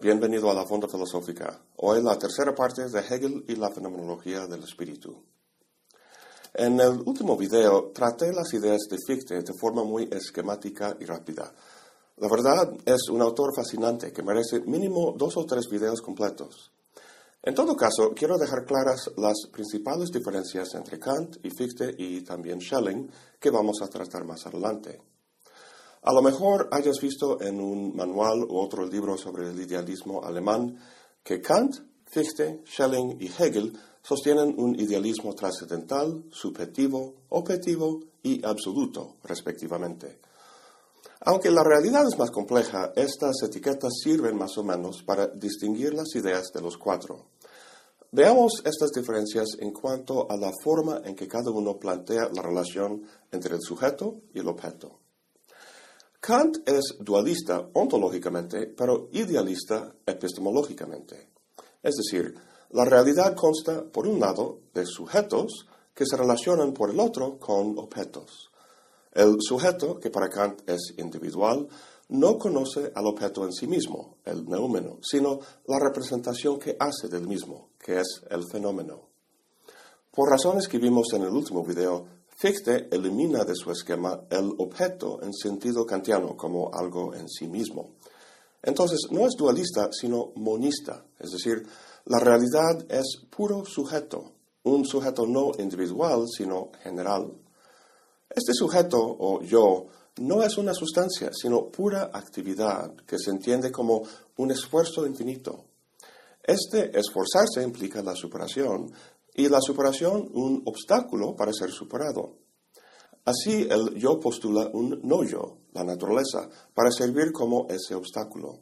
bienvenido a la Fonda Filosófica. Hoy la tercera parte de Hegel y la fenomenología del espíritu. En el último video traté las ideas de Fichte de forma muy esquemática y rápida. La verdad es un autor fascinante que merece mínimo dos o tres videos completos. En todo caso, quiero dejar claras las principales diferencias entre Kant y Fichte y también Schelling que vamos a tratar más adelante. A lo mejor hayas visto en un manual u otro libro sobre el idealismo alemán que Kant, Fichte, Schelling y Hegel sostienen un idealismo trascendental, subjetivo, objetivo y absoluto, respectivamente. Aunque la realidad es más compleja, estas etiquetas sirven más o menos para distinguir las ideas de los cuatro. Veamos estas diferencias en cuanto a la forma en que cada uno plantea la relación entre el sujeto y el objeto. Kant es dualista ontológicamente, pero idealista epistemológicamente. Es decir, la realidad consta, por un lado, de sujetos que se relacionan por el otro con objetos. El sujeto, que para Kant es individual, no conoce al objeto en sí mismo, el neúmeno, sino la representación que hace del mismo, que es el fenómeno. Por razones que vimos en el último video, Fichte elimina de su esquema el objeto en sentido kantiano como algo en sí mismo. Entonces, no es dualista, sino monista, es decir, la realidad es puro sujeto, un sujeto no individual, sino general. Este sujeto o yo no es una sustancia, sino pura actividad que se entiende como un esfuerzo infinito. Este esforzarse implica la superación, y la superación un obstáculo para ser superado. Así el yo postula un no yo, la naturaleza, para servir como ese obstáculo.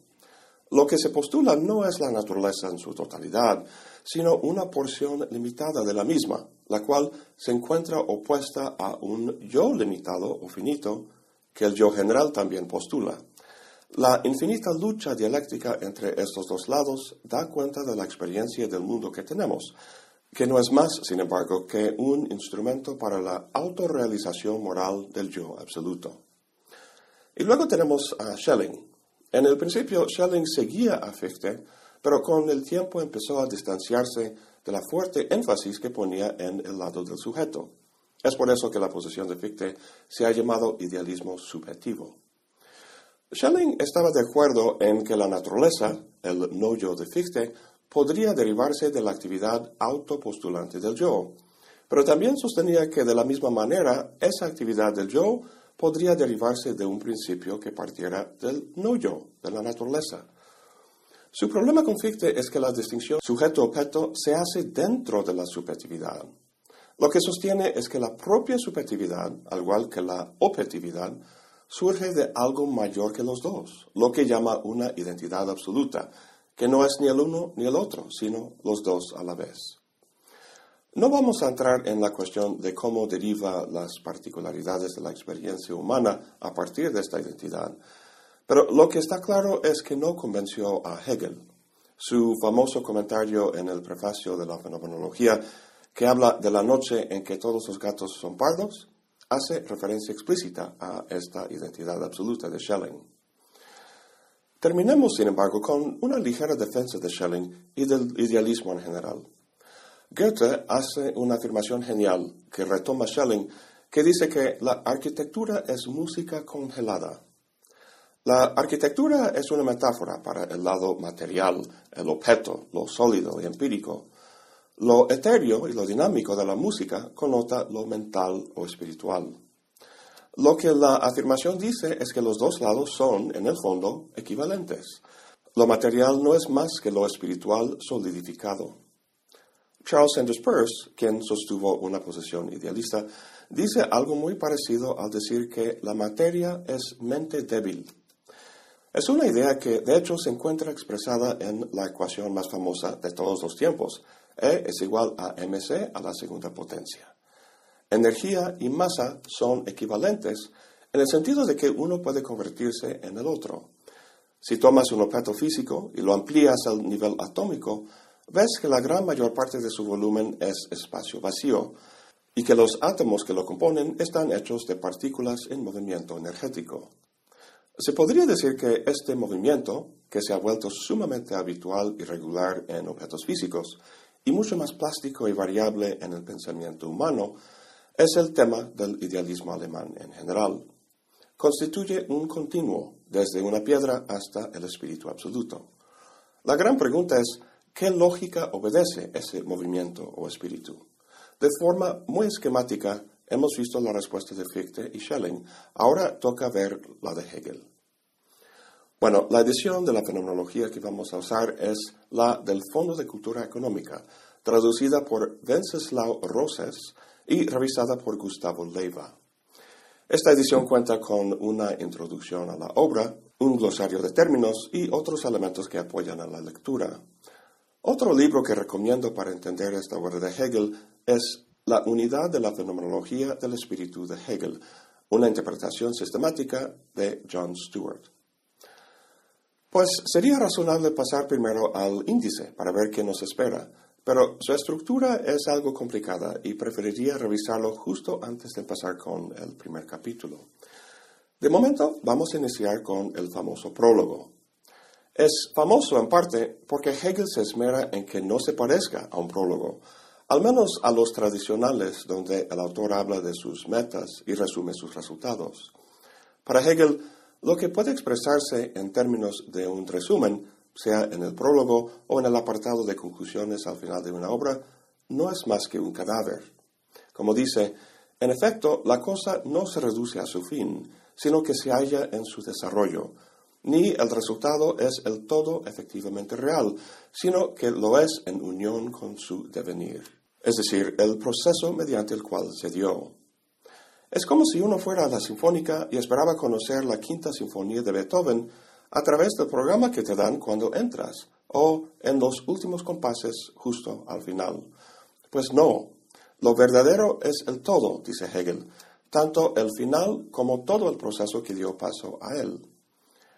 Lo que se postula no es la naturaleza en su totalidad, sino una porción limitada de la misma, la cual se encuentra opuesta a un yo limitado o finito que el yo general también postula. La infinita lucha dialéctica entre estos dos lados da cuenta de la experiencia del mundo que tenemos, que no es más, sin embargo, que un instrumento para la autorrealización moral del yo absoluto. Y luego tenemos a Schelling. En el principio, Schelling seguía a Fichte, pero con el tiempo empezó a distanciarse de la fuerte énfasis que ponía en el lado del sujeto. Es por eso que la posición de Fichte se ha llamado idealismo subjetivo. Schelling estaba de acuerdo en que la naturaleza, el no yo de Fichte, podría derivarse de la actividad autopostulante del yo, pero también sostenía que de la misma manera esa actividad del yo podría derivarse de un principio que partiera del no yo, de la naturaleza. Su problema con Fichte es que la distinción sujeto-objeto se hace dentro de la subjetividad. Lo que sostiene es que la propia subjetividad, al igual que la objetividad, surge de algo mayor que los dos, lo que llama una identidad absoluta, que no es ni el uno ni el otro, sino los dos a la vez. No vamos a entrar en la cuestión de cómo deriva las particularidades de la experiencia humana a partir de esta identidad, pero lo que está claro es que no convenció a Hegel. Su famoso comentario en el prefacio de la fenomenología, que habla de la noche en que todos los gatos son pardos, hace referencia explícita a esta identidad absoluta de Schelling. Terminemos, sin embargo, con una ligera defensa de Schelling y del idealismo en general. Goethe hace una afirmación genial que retoma Schelling, que dice que la arquitectura es música congelada. La arquitectura es una metáfora para el lado material, el objeto, lo sólido y empírico. Lo etéreo y lo dinámico de la música connota lo mental o espiritual. Lo que la afirmación dice es que los dos lados son, en el fondo, equivalentes. Lo material no es más que lo espiritual solidificado. Charles Sanders Peirce, quien sostuvo una posición idealista, dice algo muy parecido al decir que la materia es mente débil. Es una idea que de hecho se encuentra expresada en la ecuación más famosa de todos los tiempos. E es igual a mc a la segunda potencia. Energía y masa son equivalentes en el sentido de que uno puede convertirse en el otro. Si tomas un objeto físico y lo amplías al nivel atómico, ves que la gran mayor parte de su volumen es espacio vacío y que los átomos que lo componen están hechos de partículas en movimiento energético. Se podría decir que este movimiento, que se ha vuelto sumamente habitual y regular en objetos físicos, y mucho más plástico y variable en el pensamiento humano, es el tema del idealismo alemán en general. Constituye un continuo, desde una piedra hasta el espíritu absoluto. La gran pregunta es, ¿qué lógica obedece ese movimiento o espíritu? De forma muy esquemática, hemos visto la respuesta de Fichte y Schelling. Ahora toca ver la de Hegel. Bueno, la edición de la fenomenología que vamos a usar es la del Fondo de Cultura Económica, traducida por Wenceslao Roses y revisada por Gustavo Leiva. Esta edición cuenta con una introducción a la obra, un glosario de términos y otros elementos que apoyan a la lectura. Otro libro que recomiendo para entender esta obra de Hegel es La unidad de la fenomenología del espíritu de Hegel, una interpretación sistemática de John Stewart. Pues sería razonable pasar primero al índice para ver qué nos espera, pero su estructura es algo complicada y preferiría revisarlo justo antes de pasar con el primer capítulo. De momento vamos a iniciar con el famoso prólogo. Es famoso en parte porque Hegel se esmera en que no se parezca a un prólogo, al menos a los tradicionales donde el autor habla de sus metas y resume sus resultados. Para Hegel, lo que puede expresarse en términos de un resumen, sea en el prólogo o en el apartado de conclusiones al final de una obra, no es más que un cadáver. Como dice, en efecto, la cosa no se reduce a su fin, sino que se halla en su desarrollo, ni el resultado es el todo efectivamente real, sino que lo es en unión con su devenir, es decir, el proceso mediante el cual se dio. Es como si uno fuera a la sinfónica y esperaba conocer la quinta sinfonía de Beethoven a través del programa que te dan cuando entras o en los últimos compases justo al final. Pues no, lo verdadero es el todo, dice Hegel, tanto el final como todo el proceso que dio paso a él.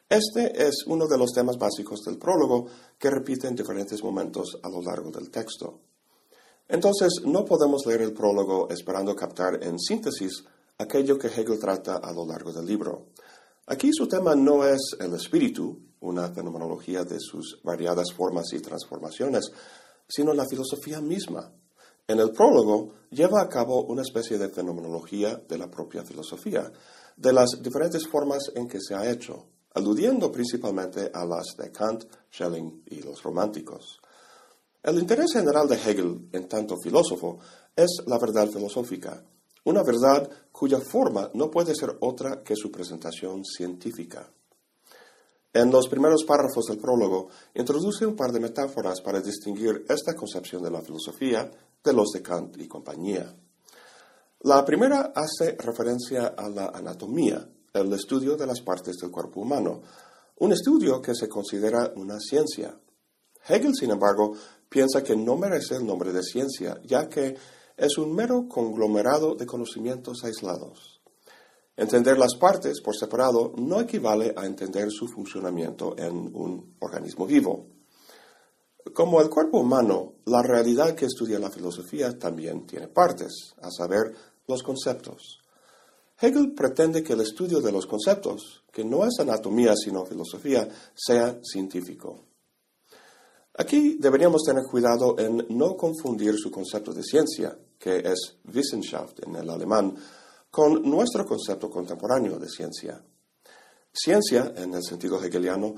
Este es uno de los temas básicos del prólogo que repite en diferentes momentos a lo largo del texto. Entonces, no podemos leer el prólogo esperando captar en síntesis aquello que Hegel trata a lo largo del libro. Aquí su tema no es el espíritu, una fenomenología de sus variadas formas y transformaciones, sino la filosofía misma. En el prólogo lleva a cabo una especie de fenomenología de la propia filosofía, de las diferentes formas en que se ha hecho, aludiendo principalmente a las de Kant, Schelling y los románticos. El interés general de Hegel, en tanto filósofo, es la verdad filosófica, una verdad cuya forma no puede ser otra que su presentación científica. En los primeros párrafos del prólogo introduce un par de metáforas para distinguir esta concepción de la filosofía de los de Kant y compañía. La primera hace referencia a la anatomía, el estudio de las partes del cuerpo humano, un estudio que se considera una ciencia. Hegel, sin embargo, piensa que no merece el nombre de ciencia, ya que es un mero conglomerado de conocimientos aislados. Entender las partes por separado no equivale a entender su funcionamiento en un organismo vivo. Como el cuerpo humano, la realidad que estudia la filosofía también tiene partes, a saber, los conceptos. Hegel pretende que el estudio de los conceptos, que no es anatomía sino filosofía, sea científico. Aquí deberíamos tener cuidado en no confundir su concepto de ciencia, que es Wissenschaft en el alemán, con nuestro concepto contemporáneo de ciencia. Ciencia, en el sentido hegeliano,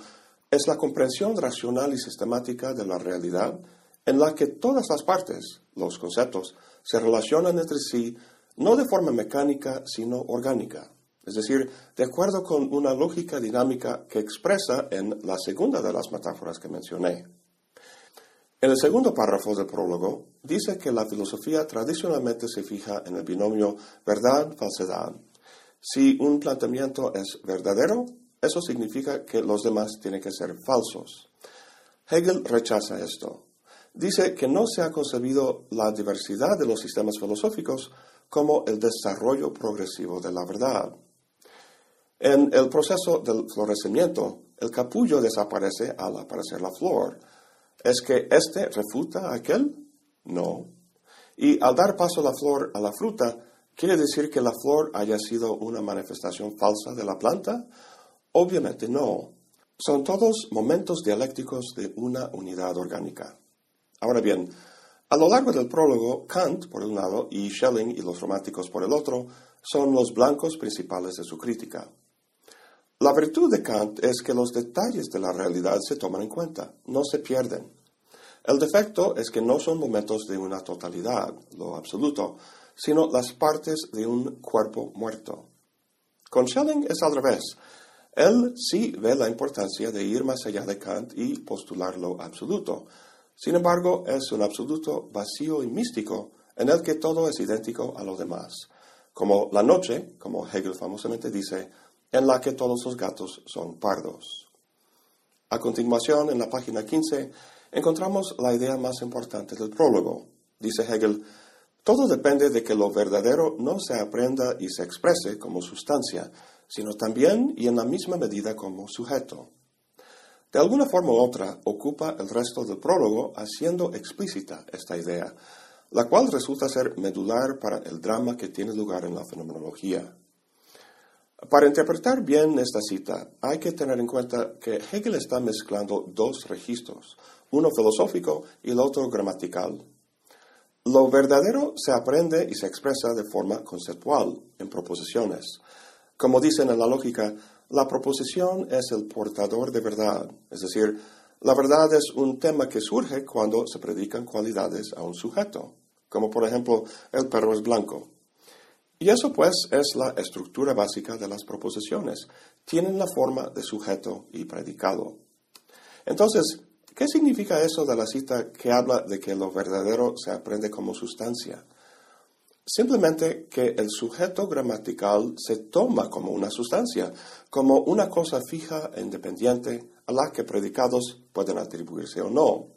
es la comprensión racional y sistemática de la realidad en la que todas las partes, los conceptos, se relacionan entre sí no de forma mecánica, sino orgánica, es decir, de acuerdo con una lógica dinámica que expresa en la segunda de las metáforas que mencioné. En el segundo párrafo del prólogo dice que la filosofía tradicionalmente se fija en el binomio verdad-falsedad. Si un planteamiento es verdadero, eso significa que los demás tienen que ser falsos. Hegel rechaza esto. Dice que no se ha concebido la diversidad de los sistemas filosóficos como el desarrollo progresivo de la verdad. En el proceso del florecimiento, el capullo desaparece al aparecer la flor. ¿Es que éste refuta a aquel? No. Y al dar paso la flor a la fruta, ¿quiere decir que la flor haya sido una manifestación falsa de la planta? Obviamente no. Son todos momentos dialécticos de una unidad orgánica. Ahora bien, a lo largo del prólogo, Kant, por un lado, y Schelling y los románticos por el otro, son los blancos principales de su crítica. La virtud de Kant es que los detalles de la realidad se toman en cuenta, no se pierden. El defecto es que no son momentos de una totalidad, lo absoluto, sino las partes de un cuerpo muerto. Con Schelling es al revés. Él sí ve la importancia de ir más allá de Kant y postular lo absoluto. Sin embargo, es un absoluto vacío y místico en el que todo es idéntico a lo demás, como la noche, como Hegel famosamente dice, en la que todos los gatos son pardos. A continuación, en la página 15, encontramos la idea más importante del prólogo. Dice Hegel, todo depende de que lo verdadero no se aprenda y se exprese como sustancia, sino también y en la misma medida como sujeto. De alguna forma u otra ocupa el resto del prólogo haciendo explícita esta idea, la cual resulta ser medular para el drama que tiene lugar en la fenomenología. Para interpretar bien esta cita, hay que tener en cuenta que Hegel está mezclando dos registros, uno filosófico y el otro gramatical. Lo verdadero se aprende y se expresa de forma conceptual, en proposiciones. Como dicen en la lógica, la proposición es el portador de verdad, es decir, la verdad es un tema que surge cuando se predican cualidades a un sujeto, como por ejemplo el perro es blanco. Y eso pues es la estructura básica de las proposiciones. Tienen la forma de sujeto y predicado. Entonces, ¿qué significa eso de la cita que habla de que lo verdadero se aprende como sustancia? Simplemente que el sujeto gramatical se toma como una sustancia, como una cosa fija e independiente a la que predicados pueden atribuirse o no.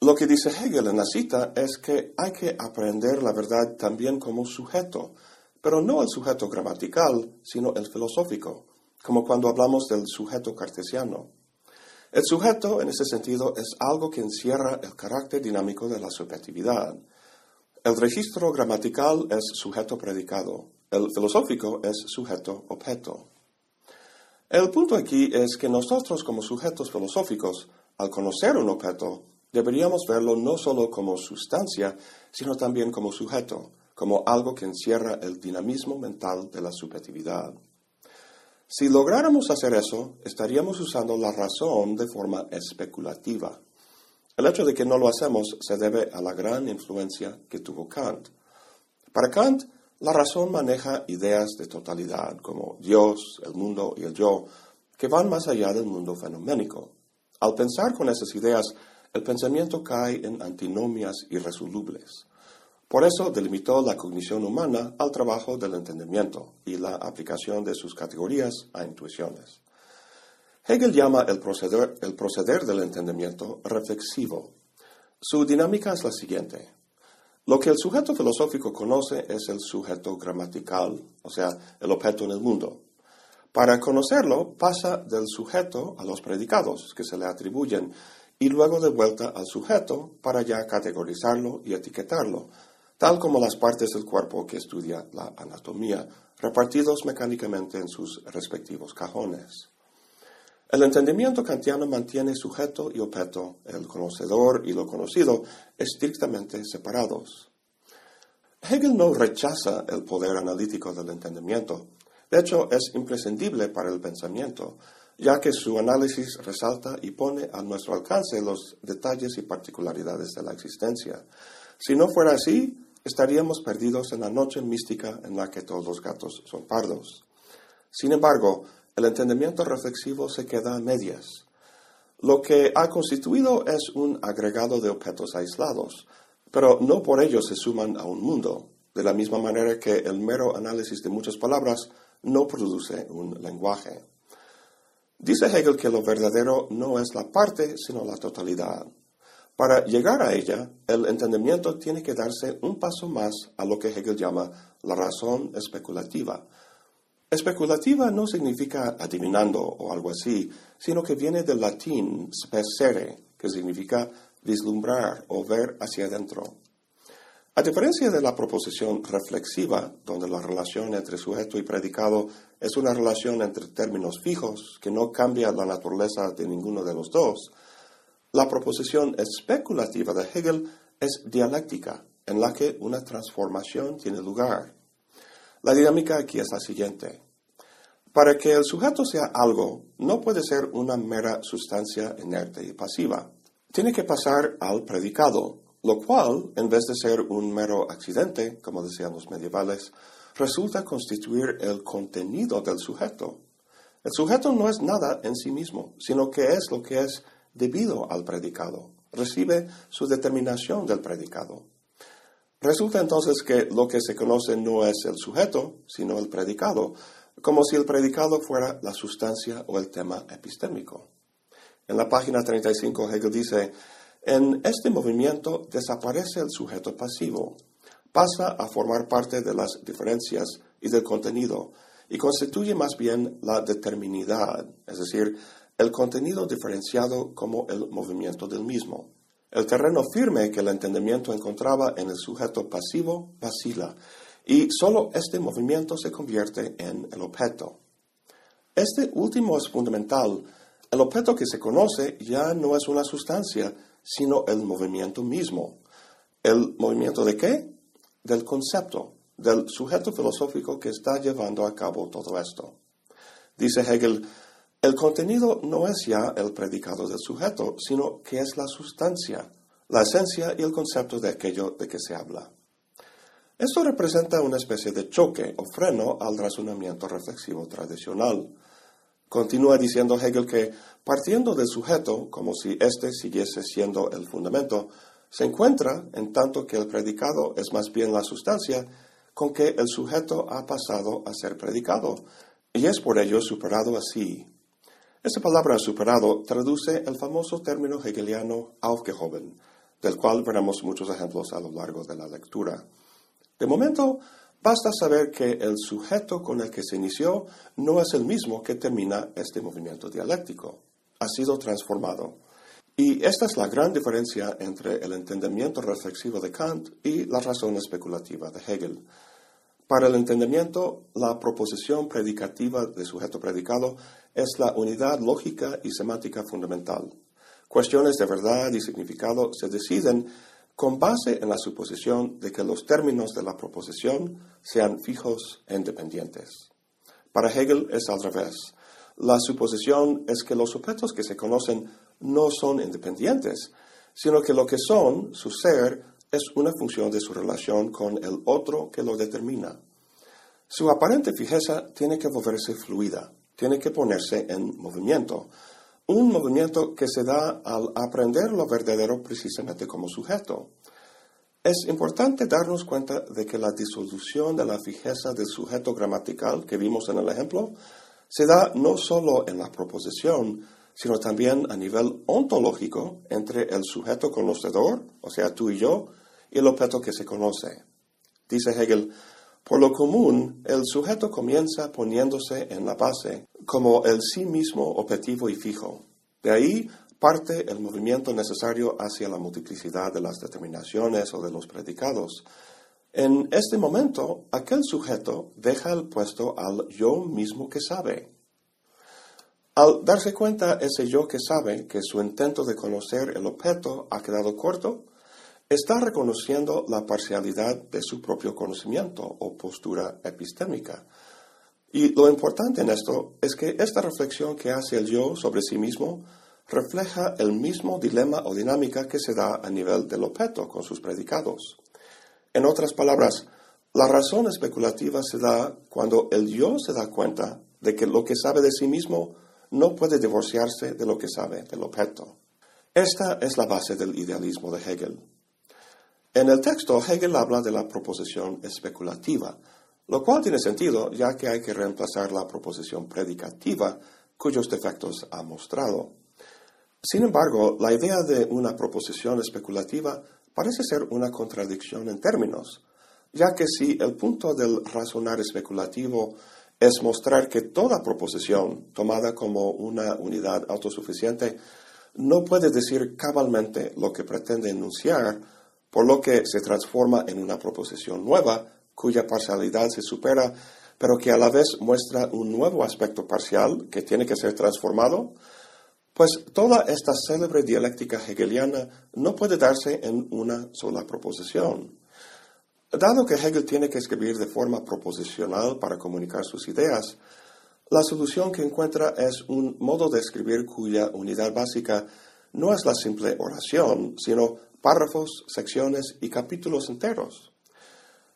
Lo que dice Hegel en la cita es que hay que aprender la verdad también como sujeto, pero no el sujeto gramatical, sino el filosófico, como cuando hablamos del sujeto cartesiano. El sujeto, en ese sentido, es algo que encierra el carácter dinámico de la subjetividad. El registro gramatical es sujeto predicado, el filosófico es sujeto objeto. El punto aquí es que nosotros como sujetos filosóficos, al conocer un objeto, deberíamos verlo no solo como sustancia, sino también como sujeto, como algo que encierra el dinamismo mental de la subjetividad. Si lográramos hacer eso, estaríamos usando la razón de forma especulativa. El hecho de que no lo hacemos se debe a la gran influencia que tuvo Kant. Para Kant, la razón maneja ideas de totalidad como Dios, el mundo y el yo, que van más allá del mundo fenoménico. Al pensar con esas ideas, el pensamiento cae en antinomias irresolubles. Por eso delimitó la cognición humana al trabajo del entendimiento y la aplicación de sus categorías a intuiciones. Hegel llama el proceder, el proceder del entendimiento reflexivo. Su dinámica es la siguiente. Lo que el sujeto filosófico conoce es el sujeto gramatical, o sea, el objeto en el mundo. Para conocerlo, pasa del sujeto a los predicados que se le atribuyen y luego de vuelta al sujeto para ya categorizarlo y etiquetarlo, tal como las partes del cuerpo que estudia la anatomía, repartidos mecánicamente en sus respectivos cajones. El entendimiento kantiano mantiene sujeto y objeto, el conocedor y lo conocido, estrictamente separados. Hegel no rechaza el poder analítico del entendimiento. De hecho, es imprescindible para el pensamiento, ya que su análisis resalta y pone a nuestro alcance los detalles y particularidades de la existencia. Si no fuera así, estaríamos perdidos en la noche mística en la que todos los gatos son pardos. Sin embargo, el entendimiento reflexivo se queda a medias. Lo que ha constituido es un agregado de objetos aislados, pero no por ello se suman a un mundo, de la misma manera que el mero análisis de muchas palabras no produce un lenguaje. Dice Hegel que lo verdadero no es la parte, sino la totalidad. Para llegar a ella, el entendimiento tiene que darse un paso más a lo que Hegel llama la razón especulativa. Especulativa no significa adivinando o algo así, sino que viene del latín spessere, que significa vislumbrar o ver hacia adentro. A diferencia de la proposición reflexiva, donde la relación entre sujeto y predicado es una relación entre términos fijos que no cambia la naturaleza de ninguno de los dos, la proposición especulativa de Hegel es dialéctica, en la que una transformación tiene lugar. La dinámica aquí es la siguiente. Para que el sujeto sea algo, no puede ser una mera sustancia inerte y pasiva. Tiene que pasar al predicado, lo cual, en vez de ser un mero accidente, como decían los medievales, resulta constituir el contenido del sujeto. El sujeto no es nada en sí mismo, sino que es lo que es debido al predicado. Recibe su determinación del predicado. Resulta entonces que lo que se conoce no es el sujeto, sino el predicado, como si el predicado fuera la sustancia o el tema epistémico. En la página 35 Hegel dice, en este movimiento desaparece el sujeto pasivo, pasa a formar parte de las diferencias y del contenido, y constituye más bien la determinidad, es decir, el contenido diferenciado como el movimiento del mismo. El terreno firme que el entendimiento encontraba en el sujeto pasivo vacila, y solo este movimiento se convierte en el objeto. Este último es fundamental. El objeto que se conoce ya no es una sustancia, sino el movimiento mismo. ¿El movimiento de qué? Del concepto, del sujeto filosófico que está llevando a cabo todo esto. Dice Hegel, el contenido no es ya el predicado del sujeto, sino que es la sustancia, la esencia y el concepto de aquello de que se habla. Esto representa una especie de choque o freno al razonamiento reflexivo tradicional. Continúa diciendo Hegel que, partiendo del sujeto, como si éste siguiese siendo el fundamento, se encuentra, en tanto que el predicado es más bien la sustancia, con que el sujeto ha pasado a ser predicado, y es por ello superado así, esta palabra superado traduce el famoso término hegeliano aufgehoben, del cual veremos muchos ejemplos a lo largo de la lectura. De momento, basta saber que el sujeto con el que se inició no es el mismo que termina este movimiento dialéctico. Ha sido transformado. Y esta es la gran diferencia entre el entendimiento reflexivo de Kant y la razón especulativa de Hegel. Para el entendimiento, la proposición predicativa de sujeto predicado es la unidad lógica y semántica fundamental. Cuestiones de verdad y significado se deciden con base en la suposición de que los términos de la proposición sean fijos e independientes. Para Hegel es al revés. La suposición es que los objetos que se conocen no son independientes, sino que lo que son, su ser, es una función de su relación con el otro que lo determina. Su aparente fijeza tiene que volverse fluida, tiene que ponerse en movimiento. Un movimiento que se da al aprender lo verdadero precisamente como sujeto. Es importante darnos cuenta de que la disolución de la fijeza del sujeto gramatical que vimos en el ejemplo se da no solo en la proposición, sino también a nivel ontológico entre el sujeto conocedor, o sea, tú y yo, y el objeto que se conoce. Dice Hegel, por lo común, el sujeto comienza poniéndose en la base como el sí mismo objetivo y fijo. De ahí parte el movimiento necesario hacia la multiplicidad de las determinaciones o de los predicados. En este momento, aquel sujeto deja el puesto al yo mismo que sabe. Al darse cuenta ese yo que sabe que su intento de conocer el objeto ha quedado corto, está reconociendo la parcialidad de su propio conocimiento o postura epistémica. Y lo importante en esto es que esta reflexión que hace el yo sobre sí mismo refleja el mismo dilema o dinámica que se da a nivel del objeto con sus predicados. En otras palabras, la razón especulativa se da cuando el yo se da cuenta de que lo que sabe de sí mismo no puede divorciarse de lo que sabe del objeto. Esta es la base del idealismo de Hegel. En el texto, Hegel habla de la proposición especulativa, lo cual tiene sentido ya que hay que reemplazar la proposición predicativa cuyos defectos ha mostrado. Sin embargo, la idea de una proposición especulativa parece ser una contradicción en términos, ya que si el punto del razonar especulativo es mostrar que toda proposición tomada como una unidad autosuficiente no puede decir cabalmente lo que pretende enunciar, por lo que se transforma en una proposición nueva cuya parcialidad se supera, pero que a la vez muestra un nuevo aspecto parcial que tiene que ser transformado, pues toda esta célebre dialéctica hegeliana no puede darse en una sola proposición. Dado que Hegel tiene que escribir de forma proposicional para comunicar sus ideas, la solución que encuentra es un modo de escribir cuya unidad básica no es la simple oración, sino párrafos, secciones y capítulos enteros.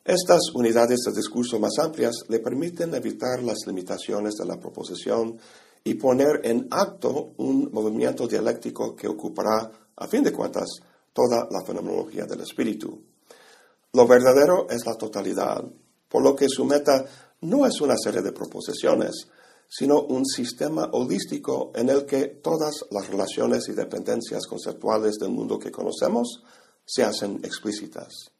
Estas unidades de discurso más amplias le permiten evitar las limitaciones de la proposición y poner en acto un movimiento dialéctico que ocupará, a fin de cuentas, toda la fenomenología del espíritu. Lo verdadero es la totalidad, por lo que su meta no es una serie de proposiciones, sino un sistema holístico en el que todas las relaciones y dependencias conceptuales del mundo que conocemos se hacen explícitas.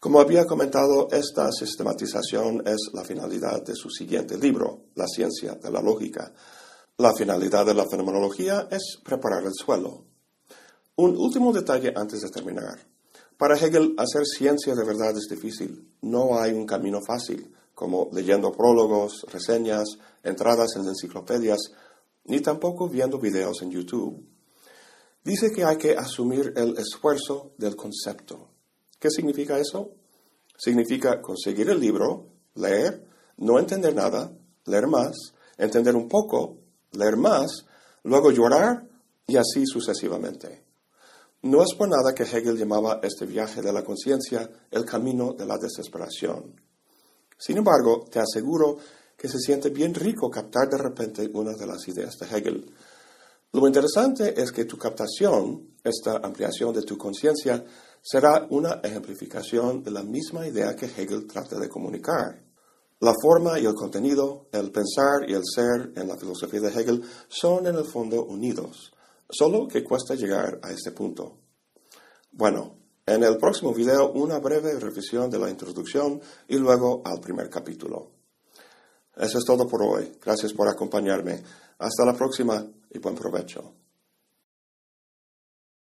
Como había comentado, esta sistematización es la finalidad de su siguiente libro, La ciencia de la lógica. La finalidad de la fenomenología es preparar el suelo. Un último detalle antes de terminar. Para Hegel, hacer ciencia de verdad es difícil. No hay un camino fácil como leyendo prólogos, reseñas, entradas en enciclopedias, ni tampoco viendo videos en YouTube. Dice que hay que asumir el esfuerzo del concepto. ¿Qué significa eso? Significa conseguir el libro, leer, no entender nada, leer más, entender un poco, leer más, luego llorar y así sucesivamente. No es por nada que Hegel llamaba este viaje de la conciencia el camino de la desesperación. Sin embargo, te aseguro que se siente bien rico captar de repente una de las ideas de Hegel. Lo interesante es que tu captación, esta ampliación de tu conciencia, será una ejemplificación de la misma idea que Hegel trata de comunicar. La forma y el contenido, el pensar y el ser en la filosofía de Hegel son en el fondo unidos, solo que cuesta llegar a este punto. Bueno, en el próximo video, una breve revisión de la introducción y luego al primer capítulo. Eso es todo por hoy. Gracias por acompañarme. Hasta la próxima y buen provecho.